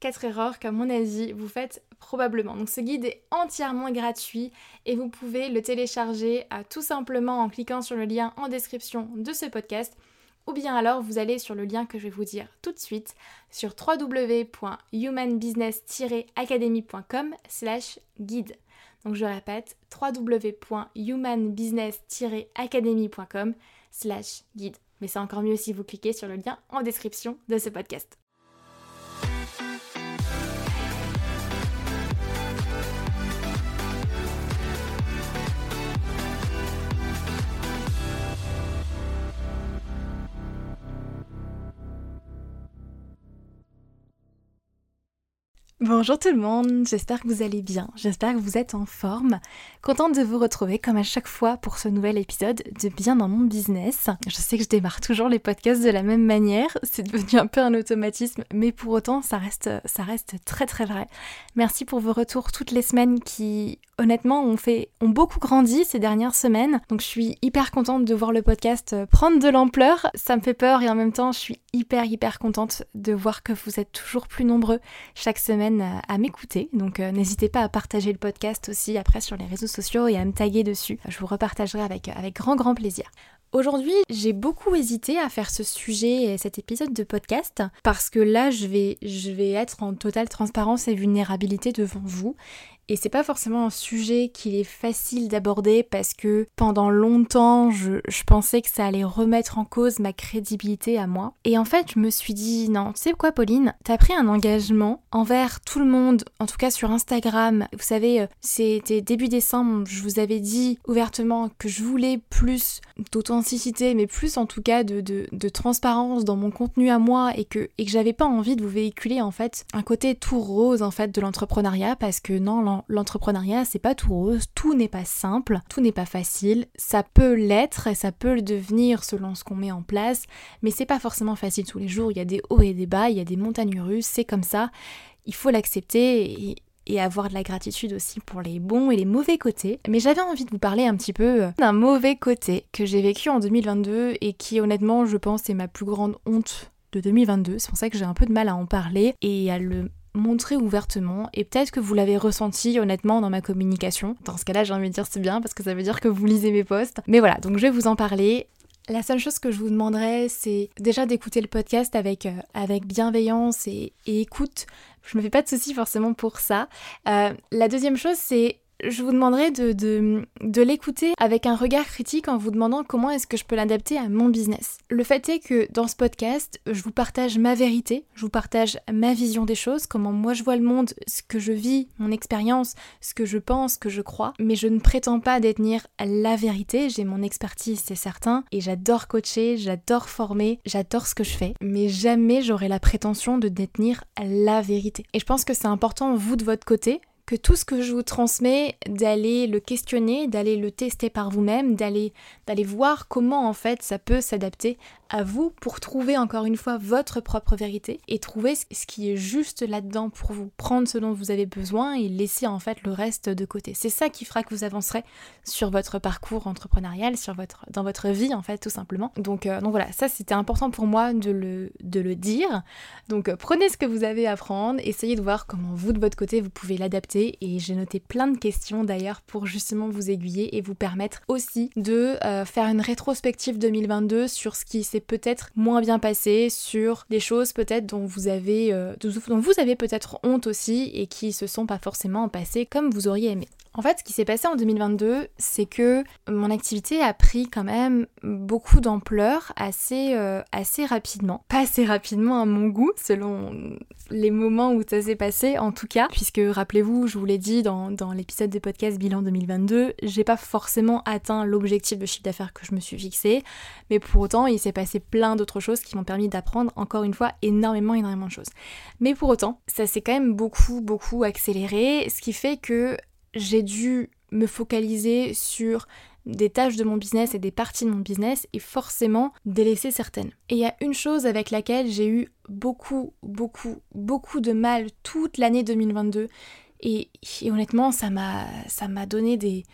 4 erreurs qu'à mon avis vous faites probablement. Donc ce guide est entièrement gratuit et vous pouvez le télécharger à, tout simplement en cliquant sur le lien en description de ce podcast ou bien alors vous allez sur le lien que je vais vous dire tout de suite sur www.humanbusiness-academy.com slash guide. Donc je répète www.humanbusiness-academy.com slash guide. Mais c'est encore mieux si vous cliquez sur le lien en description de ce podcast. Bonjour tout le monde, j'espère que vous allez bien, j'espère que vous êtes en forme. Contente de vous retrouver comme à chaque fois pour ce nouvel épisode de Bien dans mon business. Je sais que je démarre toujours les podcasts de la même manière, c'est devenu un peu un automatisme, mais pour autant ça reste, ça reste très très vrai. Merci pour vos retours toutes les semaines qui honnêtement ont, fait, ont beaucoup grandi ces dernières semaines. Donc je suis hyper contente de voir le podcast prendre de l'ampleur. Ça me fait peur et en même temps je suis hyper hyper contente de voir que vous êtes toujours plus nombreux chaque semaine euh, à m'écouter. Donc euh, n'hésitez pas à partager le podcast aussi après sur les réseaux sociaux et à me taguer dessus. Je vous repartagerai avec, avec grand grand plaisir. Aujourd'hui, j'ai beaucoup hésité à faire ce sujet et cet épisode de podcast parce que là, je vais, je vais être en totale transparence et vulnérabilité devant vous et c'est pas forcément un sujet qu'il est facile d'aborder parce que pendant longtemps, je, pensais que ça allait remettre en cause ma crédibilité à moi. Et en fait, je me suis dit, non, tu sais quoi, Pauline, t'as pris un engagement envers tout le monde, en tout cas sur Instagram. Vous savez, euh, c'était début décembre, je vous avais dit ouvertement que je voulais plus d'authenticité, mais plus en tout cas de, de, transparence dans mon contenu à moi et que, et que j'avais pas envie de vous véhiculer en fait un côté tout rose en fait de l'entrepreneuriat parce que non, l'entrepreneuriat, c'est pas tout rose, tout n'est pas simple, tout n'est pas facile. Ça peut l'être et ça peut le devenir selon ce qu'on met en place, mais c'est pas forcément facile tous les jours. Il y a des hauts et des bas, il y a des montagnes russes, c'est comme ça. Il faut l'accepter et, et avoir de la gratitude aussi pour les bons et les mauvais côtés. Mais j'avais envie de vous parler un petit peu euh, d'un mauvais côté que j'ai vécu en 2022 et qui honnêtement je pense est ma plus grande honte de 2022. C'est pour ça que j'ai un peu de mal à en parler et à le montrer ouvertement et peut-être que vous l'avez ressenti honnêtement dans ma communication. Dans ce cas-là, j'ai envie de dire c'est bien parce que ça veut dire que vous lisez mes posts. Mais voilà, donc je vais vous en parler. La seule chose que je vous demanderais, c'est déjà d'écouter le podcast avec, euh, avec bienveillance et, écoute. Je me fais pas de soucis forcément pour ça. Euh, la deuxième chose, c'est je vous demanderai de, l'écouter avec un regard critique en vous demandant comment est-ce que je peux l'adapter à mon business. Le fait est que dans ce podcast, je vous partage ma vérité, je vous partage ma vision des choses, comment moi je vois le monde, ce que je vis, mon expérience, ce que je pense, ce que je crois, mais je ne prétends pas détenir la vérité, j'ai mon expertise, c'est certain, et j'adore coacher, j'adore former, j'adore ce que je fais, mais jamais j'aurai la prétention de détenir la vérité. Et je pense que c'est important, vous de votre côté, que tout ce que je vous transmets, d'aller le questionner, d'aller le tester par vous-même, d'aller voir comment en fait ça peut s'adapter à vous pour trouver encore une fois votre propre vérité et trouver ce qui est juste là-dedans pour vous, prendre ce dont vous avez besoin et laisser en fait le reste de côté. C'est ça qui fera que vous avancerez sur votre parcours entrepreneurial, sur votre dans votre vie en fait tout simplement. Donc euh, donc voilà, ça c'était important pour moi de le de le dire. Donc euh, prenez ce que vous avez à prendre, essayez de voir comment vous de votre côté vous pouvez l'adapter et j'ai noté plein de questions d'ailleurs pour justement vous aiguiller et vous permettre aussi de euh, faire une rétrospective 2022 sur ce qui s'est peut-être moins bien passé, sur des choses peut-être dont vous avez euh, dont vous avez peut-être honte aussi et qui se sont pas forcément passées comme vous auriez aimé. En fait, ce qui s'est passé en 2022, c'est que mon activité a pris quand même beaucoup d'ampleur assez, euh, assez rapidement. Pas assez rapidement à mon goût, selon les moments où ça s'est passé en tout cas, puisque rappelez-vous, je vous l'ai dit dans, dans l'épisode de podcast bilan 2022, j'ai pas forcément atteint l'objectif de chiffre d'affaires que je me suis fixé, mais pour autant, il s'est passé plein d'autres choses qui m'ont permis d'apprendre encore une fois énormément, énormément de choses. Mais pour autant, ça s'est quand même beaucoup, beaucoup accéléré, ce qui fait que j'ai dû me focaliser sur des tâches de mon business et des parties de mon business et forcément délaisser certaines. Et il y a une chose avec laquelle j'ai eu beaucoup, beaucoup, beaucoup de mal toute l'année 2022 et, honnêtement ça m'a, donné des,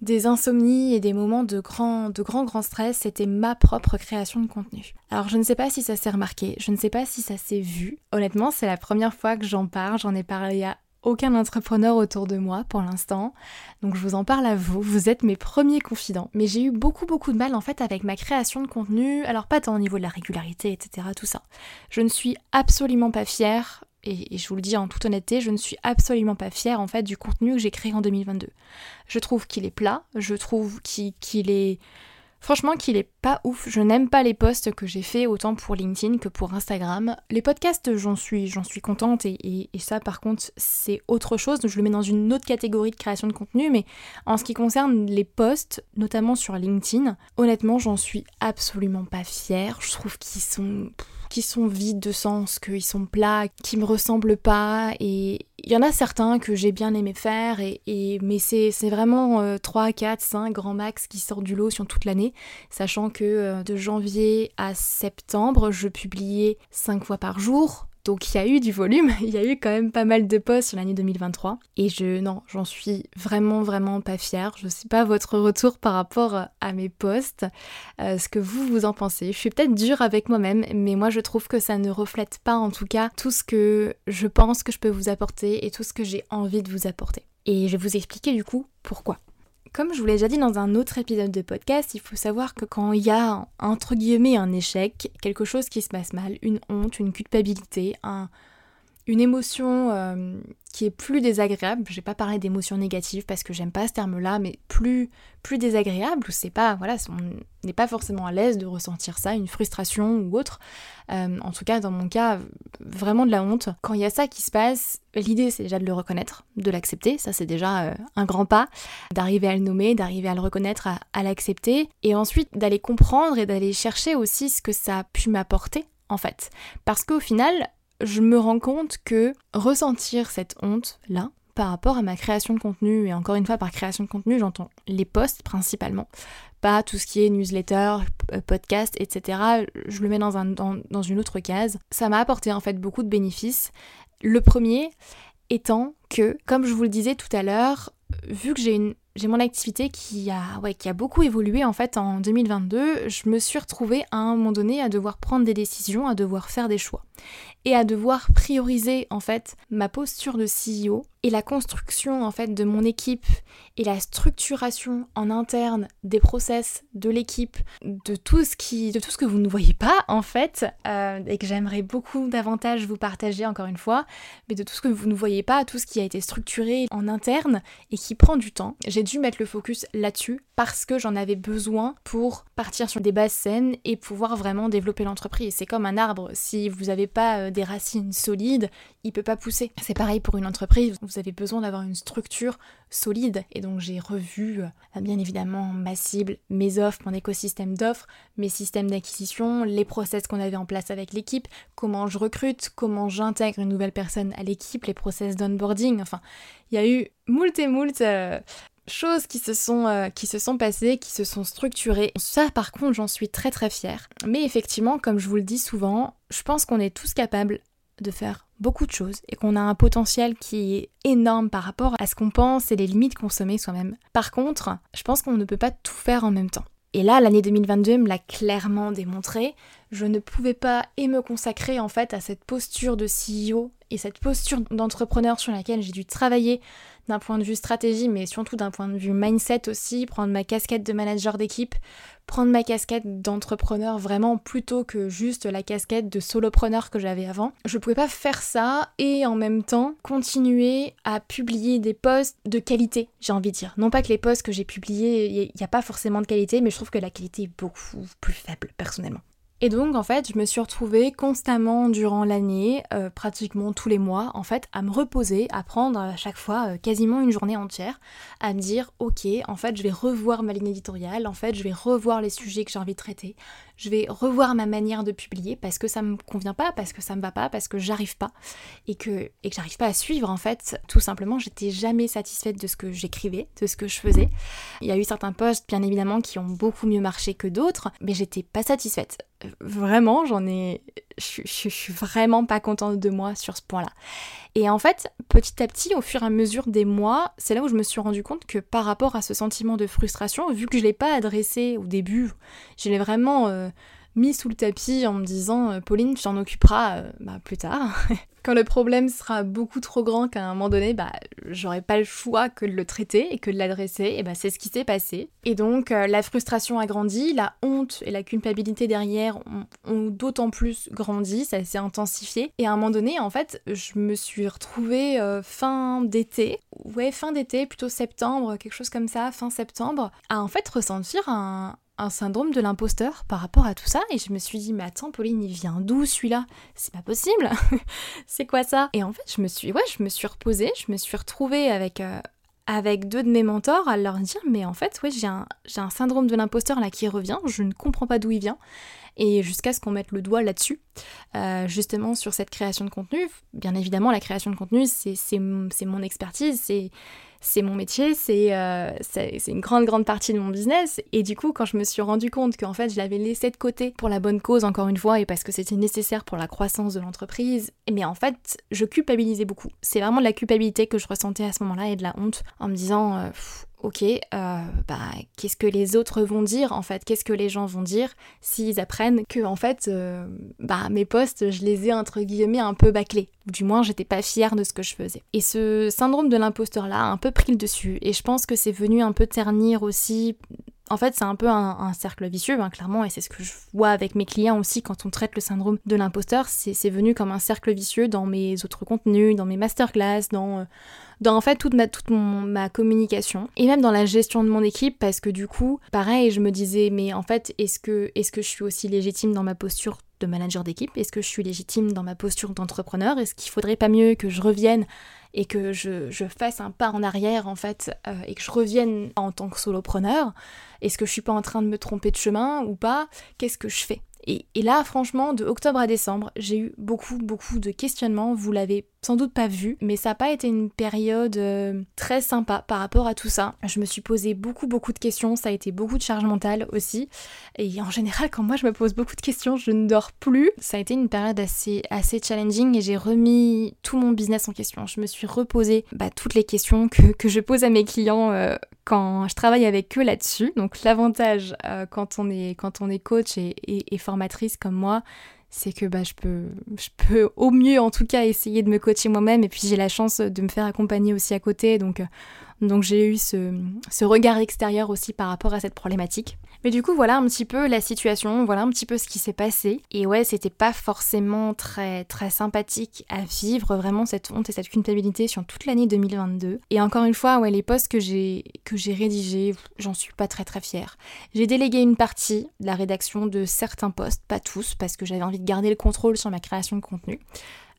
des insomnies et des moments de grand, de grand, grand stress, c'était ma propre création de contenu. Alors je ne sais pas si ça s'est remarqué, je ne sais pas si ça s'est vu. Honnêtement, c'est la première fois que j'en parle, j'en ai parlé à aucun entrepreneur autour de moi pour l'instant. Donc je vous en parle à vous, vous êtes mes premiers confidents. Mais j'ai eu beaucoup beaucoup de mal en fait avec ma création de contenu, alors pas tant au niveau de la régularité, etc. Tout ça. Je ne suis absolument pas fière, et, je vous le dis en toute honnêteté, je ne suis absolument pas fière en fait du contenu que j'ai créé en 2022. Je trouve qu'il est plat, je trouve qu'il est Franchement qu'il est pas ouf, je n'aime pas les posts que j'ai fait autant pour LinkedIn que pour Instagram. Les podcasts j'en suis, j'en suis contente et, ça par contre c'est autre chose, je le mets dans une autre catégorie de création de contenu, mais en ce qui concerne les posts, notamment sur LinkedIn, honnêtement j'en suis absolument pas fière, je trouve qu'ils sont qui sont vides de sens, qu'ils sont plats, qui me ressemblent pas. Et il y en a certains que j'ai bien aimé faire, et, mais c'est vraiment 3, 4, 5 grands max qui sortent du lot sur toute l'année, sachant que euh, de janvier à septembre, je publiais 5 fois par jour. Donc il y a eu du volume, il y a eu quand même pas mal de posts sur l'année 2023 et je non, j'en suis vraiment vraiment pas fière. Je sais pas votre retour par rapport à mes posts, euh, ce que vous vous en pensez. Je suis peut-être dure avec moi-même, mais moi je trouve que ça ne reflète pas en tout cas tout ce que je pense que je peux vous apporter et tout ce que j'ai envie de vous apporter. Et je vais vous expliquer du coup pourquoi. Comme je vous l'ai déjà dit dans un autre épisode de podcast, il faut savoir que quand il y a entre guillemets un échec, quelque chose qui se passe mal, une honte, une culpabilité, un, une émotion euh, qui est plus désagréable. Je vais pas parler d'émotions négatives parce que j'aime pas ce terme-là, mais plus plus désagréable. C'est pas voilà, on n'est pas forcément à l'aise de ressentir ça, une frustration ou autre. Euh, en tout cas, dans mon cas, vraiment de la honte. Quand il y a ça qui se passe, l'idée c'est déjà de le reconnaître, de l'accepter. Ça c'est déjà euh, un grand pas, d'arriver à le nommer, d'arriver à le reconnaître, à, à l'accepter, et ensuite d'aller comprendre et d'aller chercher aussi ce que ça a pu m'apporter en fait. Parce qu'au final, je me rends compte que ressentir cette honte-là, par rapport à ma création de contenu, et encore une fois par création de contenu, j'entends les posts principalement, pas tout ce qui est newsletter, euh, podcast, etc. Je le mets dans, un, dans une autre case. Ça m'a apporté en fait beaucoup de bénéfices. Le premier étant que, comme je vous le disais tout à l'heure, vu que j'ai une j'ai mon activité qui a, beaucoup évolué en fait en 2022. Je me suis retrouvée à un moment donné à devoir prendre des décisions, à devoir faire des choix et à devoir prioriser en fait ma posture de CEO et la construction en fait de mon équipe et la structuration en interne des process de l'équipe, de tout ce qui, de tout ce que vous ne voyez pas en fait, euh, et que j'aimerais beaucoup davantage vous partager encore une fois, mais de tout ce que vous ne voyez pas, tout ce qui a été structuré en interne et qui prend du temps. J'ai dû mettre le focus là-dessus parce que j'en avais besoin pour partir sur des bases saines et pouvoir vraiment développer l'entreprise. C'est comme un arbre, si vous n'avez pas euh, des racines solides, il peut pas pousser. C'est pareil pour une entreprise, avez besoin d'avoir une structure solide. Et donc j'ai revu euh, bien évidemment ma cible, mes offres, mon écosystème d'offres, mes systèmes d'acquisition, les process qu'on avait en place avec l'équipe, comment je recrute, comment j'intègre une nouvelle personne à l'équipe, les process d'onboarding. Enfin, il y a eu moult et moult euh, choses qui se sont euh, qui se sont passées, qui se sont structurées. Ça par contre, j'en suis très très fière. Mais effectivement, comme je vous le dis souvent, je pense qu'on est tous capables de faire beaucoup de choses et qu'on a un potentiel qui est énorme par rapport à ce qu'on pense et les limites qu'on soi-même. Par contre, je pense qu'on ne peut pas tout faire en même temps. Et là, l'année 2022 me l'a clairement démontré. Je ne pouvais pas et me consacrer en fait à cette posture de CEO et cette posture d'entrepreneur sur laquelle j'ai dû travailler d'un point de vue stratégie, mais surtout d'un point de vue mindset aussi, prendre ma casquette de manager d'équipe, prendre ma casquette d'entrepreneur vraiment plutôt que juste la casquette de solopreneur que j'avais avant. Je pouvais pas faire ça et en même temps continuer à publier des posts de qualité, j'ai envie de dire. Non pas que les posts que j'ai publiés, il n'y a pas forcément de qualité, mais je trouve que la qualité est beaucoup plus faible personnellement. Et donc en fait, je me suis retrouvée constamment durant l'année, euh, pratiquement tous les mois, en fait, à me reposer, à prendre à chaque fois euh, quasiment une journée entière, à me dire ok, en fait, je vais revoir ma ligne éditoriale, en fait, je vais revoir les sujets que j'ai envie de traiter, je vais revoir ma manière de publier parce que ça me convient pas, parce que ça me va pas, parce que j'arrive pas et que et que j'arrive pas à suivre en fait. Tout simplement, j'étais jamais satisfaite de ce que j'écrivais, de ce que je faisais. Il y a eu certains posts bien évidemment qui ont beaucoup mieux marché que d'autres, mais j'étais pas satisfaite vraiment, j'en ai. Je, suis vraiment pas contente de moi sur ce point-là. Et en fait, petit à petit, au fur et à mesure des mois, c'est là où je me suis rendu compte que par rapport à ce sentiment de frustration, vu que je l'ai pas adressé au début, je l'ai vraiment. Euh, mis sous le tapis en me disant euh, Pauline, tu t'en occuperas euh, bah, plus tard. Quand le problème sera beaucoup trop grand qu'à un moment donné, bah, j'aurai pas le choix que de le traiter et que de l'adresser, et bah, c'est ce qui s'est passé. Et donc euh, la frustration a grandi, la honte et la culpabilité derrière ont, d'autant plus grandi, ça s'est intensifié. Et à un moment donné, en fait, je me suis retrouvée fin d'été, ouais, fin d'été, plutôt septembre, quelque chose comme ça, fin septembre, à en fait ressentir un, un syndrome de l'imposteur par rapport à tout ça et je me suis dit mais attends Pauline il vient d'où celui-là? C'est pas possible C'est quoi ça? Et en fait je me suis ouais je me suis reposée, je me suis retrouvée avec euh, avec deux de mes mentors à leur dire mais en fait ouais j'ai un, un syndrome de l'imposteur là qui revient, je ne comprends pas d'où il vient et jusqu'à ce qu'on mette le doigt là-dessus, euh, justement sur cette création de contenu. Bien évidemment la création de contenu c'est mon expertise, c'est c'est mon métier, euh, c'est une grande grande partie de mon business. Et du coup, quand je me suis rendu compte qu'en fait je l'avais laissé de côté pour la bonne cause encore une fois et parce que c'était nécessaire pour la croissance de l'entreprise, mais en fait je culpabilisais beaucoup. C'est vraiment de la culpabilité que je ressentais à ce moment-là et de la honte en me disant euh, ok, euh, bah, qu'est-ce que les autres vont dire en fait? Qu'est-ce que les gens vont dire s'ils apprennent que en fait, euh, bah, mes posts, je les ai entre guillemets un peu bâclés? Du moins, j'étais pas fière de ce que je faisais. Et ce syndrome de l'imposteur là a un peu pris le dessus. Et je pense que c'est venu un peu ternir aussi en fait, c'est un peu un, cercle vicieux, hein, clairement, et c'est ce que je vois avec mes clients aussi quand on traite le syndrome de l'imposteur. C'est venu comme un cercle vicieux dans mes autres contenus, dans mes masterclass, dans, euh, dans en fait toute ma, toute ma communication, et même dans la gestion de mon équipe, parce que du coup, pareil, je me disais, mais en fait, est-ce que, est que je suis aussi légitime dans ma posture de manager d'équipe? Est-ce que je suis légitime dans ma posture d'entrepreneur? Est-ce qu'il faudrait pas mieux que je revienne et que je, fasse un pas en arrière en fait euh, et que je revienne en tant que solopreneur? Est-ce que je suis pas en train de me tromper de chemin ou pas? Qu'est-ce que je fais? Et, là, franchement, de octobre à décembre, j'ai eu beaucoup, beaucoup de questionnements. Vous l'avez sans doute pas vu, mais ça n'a pas été une période euh, très sympa par rapport à tout ça. Je me suis posé beaucoup, beaucoup de questions. Ça a été beaucoup de charge mentale aussi. Et en général, quand moi je me pose beaucoup de questions, je ne dors plus. Ça a été une période assez, assez challenging et j'ai remis tout mon business en question. Je me suis reposé bah, toutes les questions que, je pose à mes clients euh, quand je travaille avec eux là-dessus. Donc l'avantage euh, quand, on est, quand on est coach et, formatrice comme moi, c'est que bah, je, peux, je peux au mieux en tout cas essayer de me coacher moi-même et puis j'ai la chance de me faire accompagner aussi à côté donc, euh, donc j'ai eu ce regard extérieur aussi par rapport à cette problématique. Mais du coup, voilà un petit peu la situation, voilà un petit peu ce qui s'est passé. Et ouais, c'était pas forcément très très sympathique à vivre vraiment cette honte et cette culpabilité sur toute l'année 2022. Et encore une fois, ouais, les posts que j'ai que j'ai rédigés, j'en suis pas très très fière. J'ai délégué une partie de la rédaction de certains posts, pas tous, parce que j'avais envie de garder le contrôle sur ma création de contenu.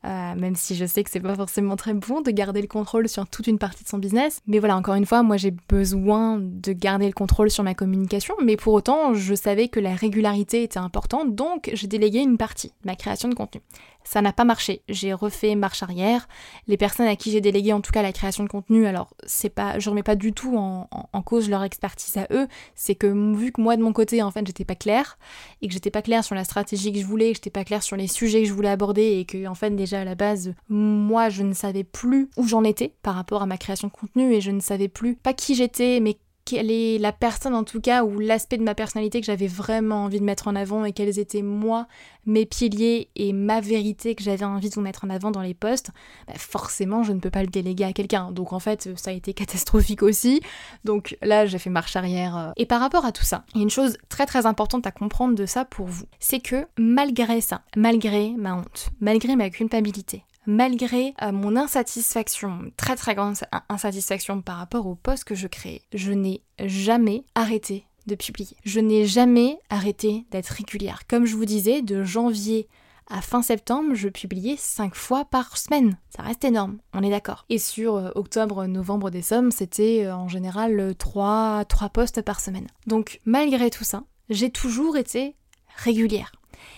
Euh, même si je sais que c'est pas forcément très bon de garder le contrôle sur toute une partie de son business. Mais voilà, encore une fois, moi j'ai besoin de garder le contrôle sur ma communication, mais pour autant, je savais que la régularité était importante, donc j'ai délégué une partie ma création de contenu. Ça n'a pas marché. J'ai refait marche arrière. Les personnes à qui j'ai délégué en tout cas la création de contenu, alors c'est pas, je remets pas du tout en, cause leur expertise à eux. C'est que vu que moi de mon côté en fait j'étais pas claire et que j'étais pas claire sur la stratégie que je voulais, que j'étais pas claire sur les sujets que je voulais aborder et que en fait déjà à la base moi je ne savais plus où j'en étais par rapport à ma création de contenu et je ne savais plus pas qui j'étais mais quelle est la personne en tout cas ou l'aspect de ma personnalité que j'avais vraiment envie de mettre en avant et quels étaient moi mes piliers et ma vérité que j'avais envie de vous mettre en avant dans les posts, bah forcément je ne peux pas le déléguer à quelqu'un. Donc en fait ça a été catastrophique aussi. Donc là j'ai fait marche arrière. Euh. Et par rapport à tout ça, il y a une chose très très importante à comprendre de ça pour vous, c'est que malgré ça, malgré ma honte, malgré ma culpabilité, malgré euh, mon insatisfaction, très très grande insatisfaction par rapport au poste que je crée, je n'ai jamais arrêté de publier. Je n'ai jamais arrêté d'être régulière. Comme je vous disais, de janvier à fin septembre, je publiais 5 fois par semaine. Ça reste énorme, on est d'accord. Et sur euh, octobre, novembre, décembre, c'était euh, en général 3, 3 posts par semaine. Donc malgré tout ça, j'ai toujours été régulière.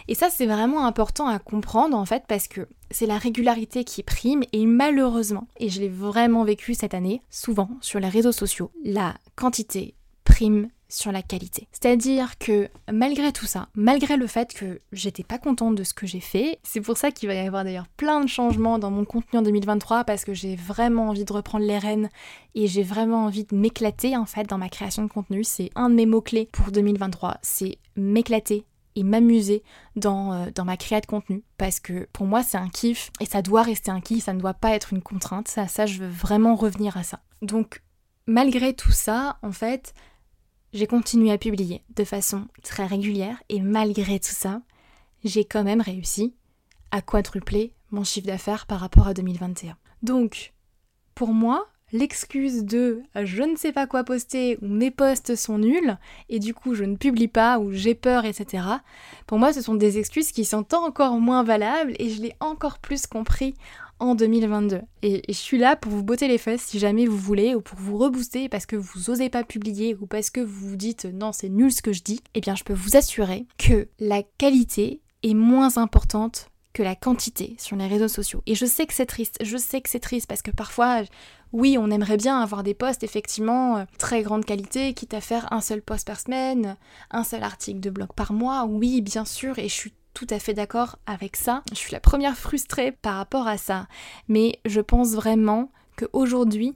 Et ça, c'est vraiment important à comprendre en fait parce que c'est la régularité qui prime et malheureusement, et je l'ai vraiment vécu cette année, souvent sur les réseaux sociaux, la quantité prime sur la qualité. C'est-à-dire que malgré tout ça, malgré le fait que j'étais pas contente de ce que j'ai fait, c'est pour ça qu'il va y avoir d'ailleurs plein de changements dans mon contenu en 2023 parce que j'ai vraiment envie de reprendre les rênes et j'ai vraiment envie de m'éclater en fait dans ma création de contenu. C'est un de mes mots-clés pour 2023, c'est m'éclater et m'amuser dans, euh, dans ma création de contenu parce que pour moi c'est un kiff et ça doit rester un kiff, ça ne doit pas être une contrainte, ça, ça je veux vraiment revenir à ça. Donc malgré tout ça, en fait, j'ai continué à publier de façon très régulière et malgré tout ça, j'ai quand même réussi à quadrupler mon chiffre d'affaires par rapport à 2021. Donc, pour moi, l'excuse de je ne sais pas quoi poster ou mes posts sont nuls et du coup je ne publie pas ou j'ai peur, etc. Pour moi, ce sont des excuses qui sont encore moins valables et je l'ai encore plus compris en 2022. Et, je suis là pour vous botter les fesses si jamais vous voulez ou pour vous rebooster parce que vous osez pas publier ou parce que vous vous dites non, c'est nul ce que je dis. Eh bien, je peux vous assurer que la qualité est moins importante la quantité sur les réseaux sociaux. Et je sais que c'est triste, je sais que c'est triste parce que parfois, oui, on aimerait bien avoir des posts effectivement euh, très grande qualité, quitte à faire un seul post par semaine, un seul article de blog par mois, oui, bien sûr, et je suis tout à fait d'accord avec ça. Je suis la première frustrée par rapport à ça, mais je pense vraiment qu'aujourd'hui,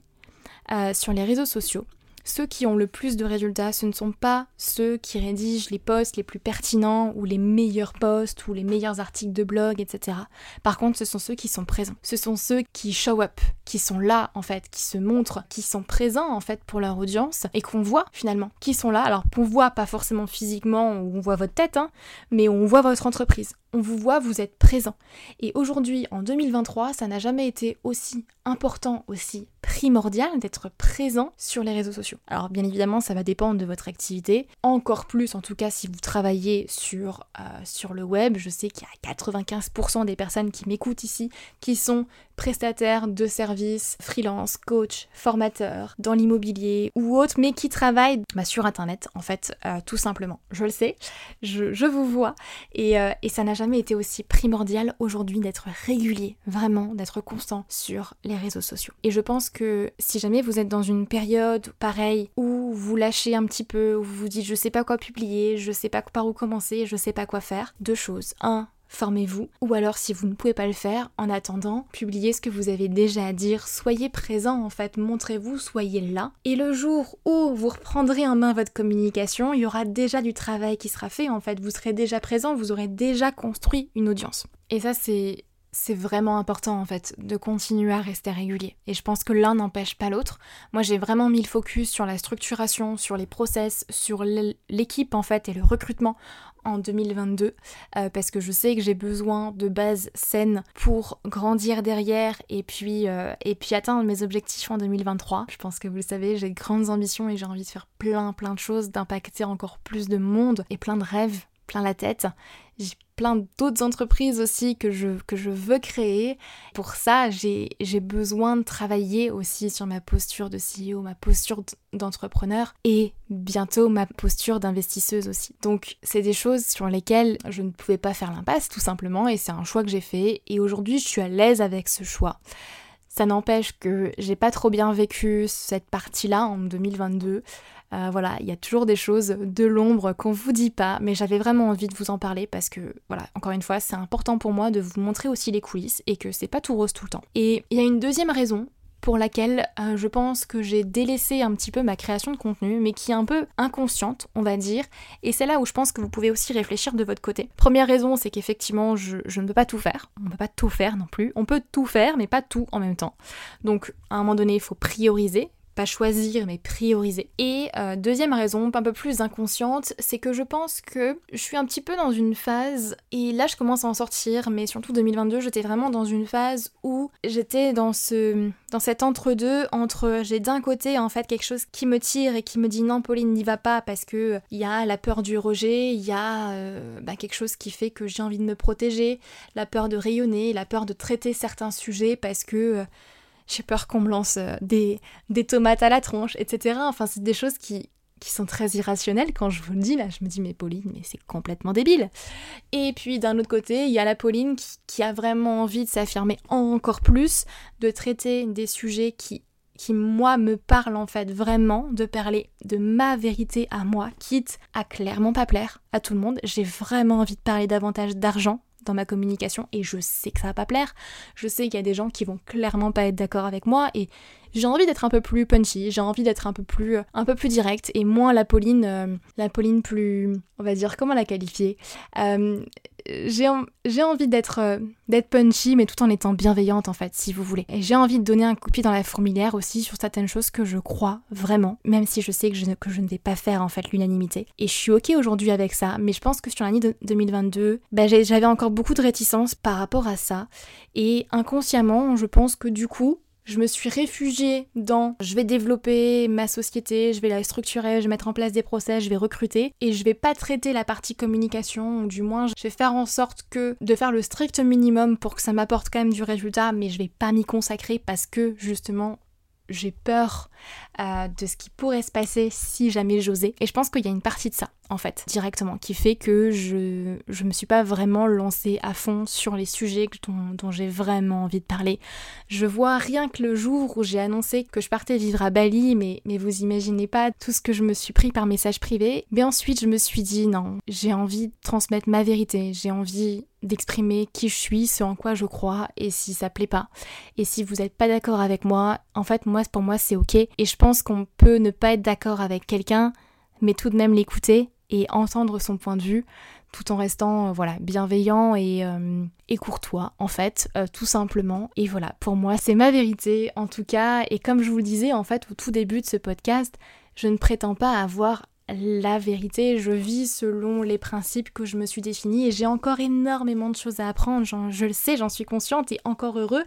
euh, sur les réseaux sociaux, ceux qui ont le plus de résultats, ce ne sont pas ceux qui rédigent les posts les plus pertinents ou les meilleurs posts ou les meilleurs articles de blog, etc. Par contre, ce sont ceux qui sont présents. Ce sont ceux qui show up, qui sont là en fait, qui se montrent, qui sont présents en fait pour leur audience et qu'on voit finalement, qui sont là. Alors qu'on voit pas forcément physiquement, on voit votre tête, hein, mais on voit votre entreprise. On vous voit, vous êtes présent. Et aujourd'hui, en 2023, ça n'a jamais été aussi important, aussi primordial d'être présent sur les réseaux sociaux. Alors bien évidemment, ça va dépendre de votre activité. Encore plus, en tout cas, si vous travaillez sur, euh, le web. Je sais qu'il y a 95% des personnes qui m'écoutent ici qui sont prestataires de services, freelance, coach, formateur, dans l'immobilier ou autre, mais qui travaillent bah, sur Internet, en fait, euh, tout simplement. Je le sais, je, vous vois, et, euh, et ça n'a jamais été aussi primordial aujourd'hui d'être régulier, vraiment, d'être constant sur les réseaux sociaux. Et je pense que si jamais vous êtes dans une période pareille où vous lâchez un petit peu, où vous vous dites je sais pas quoi publier, je sais pas par où commencer, je sais pas quoi faire, deux choses. Un, formez-vous. Ou alors si vous ne pouvez pas le faire, en attendant, publiez ce que vous avez déjà à dire, soyez présent en fait, montrez-vous, soyez là. Et le jour où vous reprendrez en main votre communication, il y aura déjà du travail qui sera fait en fait, vous serez déjà présent, vous aurez déjà construit une audience. Et ça c'est c'est vraiment important en fait de continuer à rester régulier. Et je pense que l'un n'empêche pas l'autre. Moi j'ai vraiment mis le focus sur la structuration, sur les process, sur l'équipe en fait et le recrutement en 2022 euh, parce que je sais que j'ai besoin de bases saines pour grandir derrière et puis, euh, et puis atteindre mes objectifs en 2023. Je pense que vous le savez, j'ai de grandes ambitions et j'ai envie de faire plein plein de choses, d'impacter encore plus de monde et plein de rêves plein la tête. J'ai plein d'autres entreprises aussi que je, que je veux créer. Pour ça, j'ai besoin de travailler aussi sur ma posture de CEO, ma posture d'entrepreneur et bientôt ma posture d'investisseuse aussi. Donc c'est des choses sur lesquelles je ne pouvais pas faire l'impasse tout simplement et c'est un choix que j'ai fait et aujourd'hui je suis à l'aise avec ce choix. Ça n'empêche que j'ai pas trop bien vécu cette partie-là en 2022. Euh, voilà, il y a toujours des choses de l'ombre qu'on vous dit pas, mais j'avais vraiment envie de vous en parler parce que, voilà, encore une fois, c'est important pour moi de vous montrer aussi les coulisses et que c'est pas tout rose tout le temps. Et il y a une deuxième raison pour laquelle euh, je pense que j'ai délaissé un petit peu ma création de contenu, mais qui est un peu inconsciente, on va dire, et c'est là où je pense que vous pouvez aussi réfléchir de votre côté. Première raison, c'est qu'effectivement, je, je, ne peux pas tout faire, on ne peut pas tout faire non plus, on peut tout faire, mais pas tout en même temps. Donc, à un moment donné, il faut prioriser, choisir mais prioriser. Et euh, deuxième raison, un peu plus inconsciente, c'est que je pense que je suis un petit peu dans une phase, et là je commence à en sortir, mais surtout 2022, j'étais vraiment dans une phase où j'étais dans ce dans cet entre-deux entre j'ai d'un côté en fait quelque chose qui me tire et qui me dit non Pauline n'y va pas parce que il y a la peur du rejet, il y a euh, bah, quelque chose qui fait que j'ai envie de me protéger, la peur de rayonner, la peur de traiter certains sujets parce que euh, j'ai peur qu'on me lance euh, des, des tomates à la tronche, etc. Enfin, c'est des choses qui, qui sont très irrationnelles quand je vous le dis là. Je me dis mais Pauline, mais c'est complètement débile. Et puis d'un autre côté, il y a la Pauline qui, qui a vraiment envie de s'affirmer encore plus, de traiter des sujets qui qui moi me parlent en fait vraiment, de parler de ma vérité à moi, quitte à clairement pas plaire à tout le monde. J'ai vraiment envie de parler davantage d'argent, dans ma communication et je sais que ça va pas plaire. Je sais qu'il y a des gens qui vont clairement pas être d'accord avec moi et j'ai envie d'être un peu plus punchy, j'ai envie d'être un peu plus un peu plus direct et moins la Pauline euh, la Pauline plus on va dire comment la qualifier euh, j'ai envie d'être euh, d'être punchy mais tout en étant bienveillante en fait si vous voulez. Et j'ai envie de donner un coup de pied dans la fourmilière aussi sur certaines choses que je crois vraiment même si je sais que je ne, que je ne vais pas faire en fait l'unanimité. Et je suis ok aujourd'hui avec ça mais je pense que sur l'année 2022 bah, j'avais encore beaucoup de réticence par rapport à ça et inconsciemment je pense que du coup je me suis réfugiée dans je vais développer ma société, je vais la structurer, je vais mettre en place des procès, je vais recruter et je vais pas traiter la partie communication ou du moins je vais faire en sorte que de faire le strict minimum pour que ça m'apporte quand même du résultat mais je vais pas m'y consacrer parce que justement j'ai peur euh, de ce qui pourrait se passer si jamais j'osais. Et je pense qu'il y a une partie de ça, en fait, directement, qui fait que je, je me suis pas vraiment lancée à fond sur les sujets dont, j'ai vraiment envie de parler. Je vois rien que le jour où j'ai annoncé que je partais vivre à Bali, mais, mais vous imaginez pas tout ce que je me suis pris par message privé. Mais ensuite, je me suis dit non, j'ai envie de transmettre ma vérité, j'ai envie d'exprimer qui je suis, ce en quoi je crois, et si ça plaît pas. Et si vous n'êtes pas d'accord avec moi, en fait, moi, pour moi, c'est ok. Et je pense qu'on peut ne pas être d'accord avec quelqu'un, mais tout de même l'écouter et entendre son point de vue, tout en restant, euh, voilà, bienveillant et, euh, et courtois, en fait, euh, tout simplement. Et voilà, pour moi, c'est ma vérité, en tout cas. Et comme je vous le disais, en fait, au tout début de ce podcast, je ne prétends pas avoir la vérité, je vis selon les principes que je me suis définis et j'ai encore énormément de choses à apprendre, je le sais, j'en suis consciente et encore heureux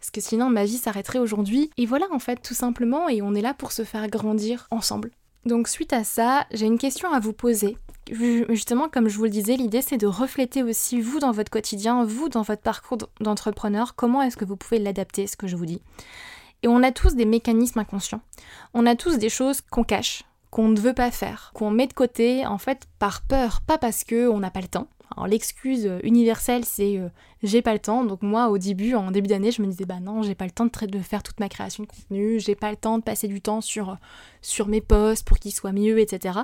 parce que sinon ma vie s'arrêterait aujourd'hui. Et voilà en fait tout simplement et on est là pour se faire grandir ensemble. Donc suite à ça, j'ai une question à vous poser. Justement, comme je vous le disais, l'idée c'est de refléter aussi vous dans votre quotidien, vous dans votre parcours d'entrepreneur, comment est-ce que vous pouvez l'adapter, ce que je vous dis. Et on a tous des mécanismes inconscients. On a tous des choses qu'on cache, qu'on ne veut pas faire, qu'on met de côté en fait par peur, pas parce que on n'a pas le temps. Alors l'excuse universelle c'est euh, j'ai pas le temps. Donc moi au début, en début d'année, je me disais bah non, j'ai pas le temps de, faire toute ma création de contenu, j'ai pas le temps de passer du temps sur, sur mes posts pour qu'ils soient mieux, etc.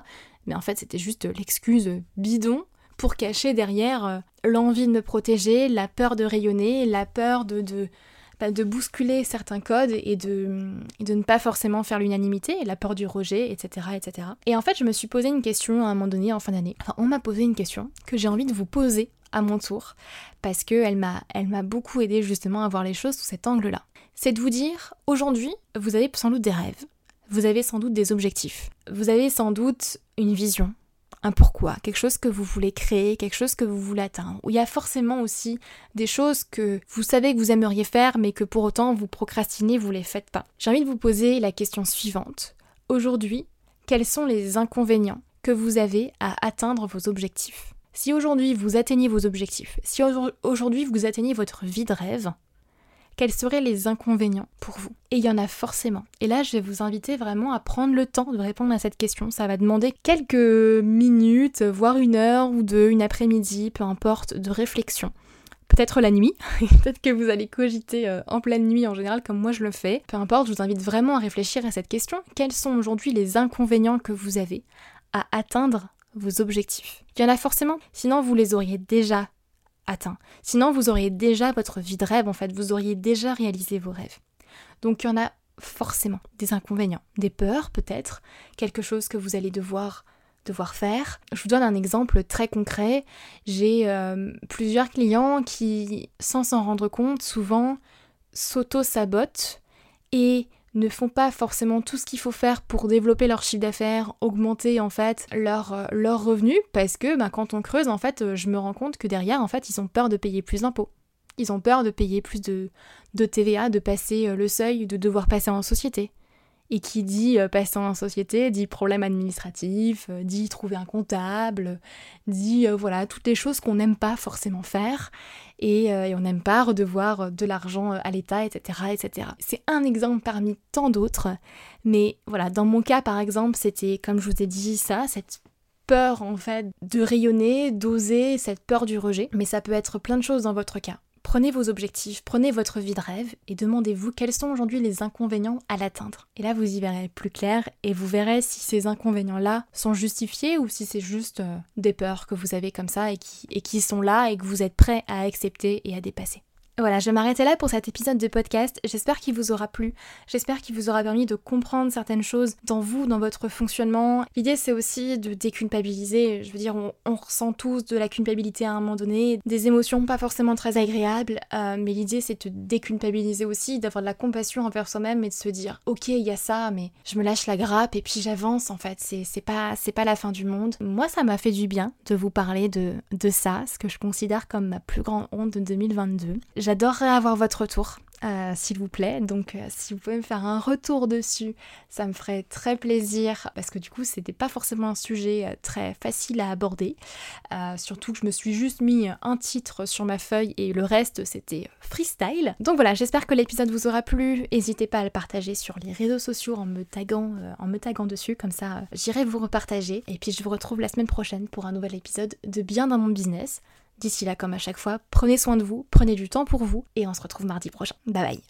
Mais en fait c'était juste l'excuse bidon pour cacher derrière euh, l'envie de me protéger, la peur de rayonner, la peur de, de, de bousculer certains codes et de, de ne pas forcément faire l'unanimité, la peur du rejet, etc., etc. Et en fait, je me suis posé une question à un moment donné en fin d'année. Enfin, on m'a posé une question que j'ai envie de vous poser à mon tour parce qu'elle m'a elle m'a beaucoup aidé justement à voir les choses sous cet angle-là. C'est de vous dire aujourd'hui, vous avez sans doute des rêves, vous avez sans doute des objectifs, vous avez sans doute une vision, un pourquoi, quelque chose que vous voulez créer, quelque chose que vous voulez atteindre. Où il y a forcément aussi des choses que vous savez que vous aimeriez faire, mais que pour autant vous procrastinez, vous les faites pas. J'ai envie de vous poser la question suivante. Aujourd'hui, quels sont les inconvénients que vous avez à atteindre vos objectifs? Si aujourd'hui vous atteignez vos objectifs, si aujourd'hui vous atteignez votre vie de rêve, quels seraient les inconvénients pour vous Et il y en a forcément. Et là, je vais vous inviter vraiment à prendre le temps de répondre à cette question. Ça va demander quelques minutes, voire une heure ou deux, une après-midi, peu importe, de réflexion peut-être la nuit, peut-être que vous allez cogiter euh, en pleine nuit en général comme moi je le fais. Peu importe, je vous invite vraiment à réfléchir à cette question. Quels sont aujourd'hui les inconvénients que vous avez à atteindre vos objectifs? Il y en a forcément, sinon vous les auriez déjà Sinon, vous auriez déjà votre vie de rêve, en fait, vous auriez déjà réalisé vos rêves. Donc il y en a forcément des inconvénients, des peurs peut-être, quelque chose que vous allez devoir devoir faire. Je vous donne un exemple très concret. J'ai euh, plusieurs clients qui, sans s'en rendre compte, souvent s'auto-sabotent et ne font pas forcément tout ce qu'il faut faire pour développer leur chiffre d'affaires, augmenter en fait leur, euh, leur revenu, parce que bah, quand on creuse, en fait, euh, je me rends compte que derrière, en fait, ils ont peur de payer plus d'impôts. Ils ont peur de payer plus de, de TVA, de passer euh, le seuil, de devoir passer en société. Et qui dit euh, passer en société, dit problème administratif, euh, dit trouver un comptable, dit euh, voilà, toutes les choses qu'on n'aime pas forcément faire et, on n'aime pas redevoir de l'argent à l'État, etc. etc. C'est un exemple parmi tant d'autres, mais voilà, dans mon cas par exemple, c'était comme je vous ai dit ça, cette peur en fait de rayonner, d'oser, cette peur du rejet, mais ça peut être plein de choses dans votre cas. Prenez vos objectifs, prenez votre vie de rêve et demandez-vous quels sont aujourd'hui les inconvénients à l'atteindre. Et là, vous y verrez plus clair et vous verrez si ces inconvénients-là sont justifiés ou si c'est juste euh, des peurs que vous avez comme ça et qui, et qui sont là et que vous êtes prêt à accepter et à dépasser. Voilà, je vais là pour cet épisode de podcast. J'espère qu'il vous aura plu. J'espère qu'il vous aura permis de comprendre certaines choses dans vous, dans votre fonctionnement. L'idée, c'est aussi de déculpabiliser. Je veux dire, on, ressent tous de la culpabilité à un moment donné, des émotions pas forcément très agréables, euh, mais l'idée, c'est de déculpabiliser aussi, d'avoir de la compassion envers soi-même et de se dire, ok, il y a ça, mais je me lâche la grappe et puis j'avance en fait. C'est pas, pas la fin du monde. Moi, ça m'a fait du bien de vous parler de, de ça, ce que je considère comme ma plus grande honte de 2022. J'adorerais avoir votre retour, euh, s'il vous plaît. Donc euh, si vous pouvez me faire un retour dessus, ça me ferait très plaisir parce que du coup c'était pas forcément un sujet euh, très facile à aborder. surtout que je me suis juste mis un titre sur ma feuille et le reste c'était freestyle. Donc voilà, j'espère que l'épisode vous aura plu. N'hésitez pas à le partager sur les réseaux sociaux en me taguant, en me taguant dessus, comme ça j'irai vous repartager. Et puis je vous retrouve la semaine prochaine pour un nouvel épisode de Bien dans mon business. D'ici là, comme à chaque fois, prenez soin de vous, prenez du temps pour vous et on se retrouve mardi prochain. Bye bye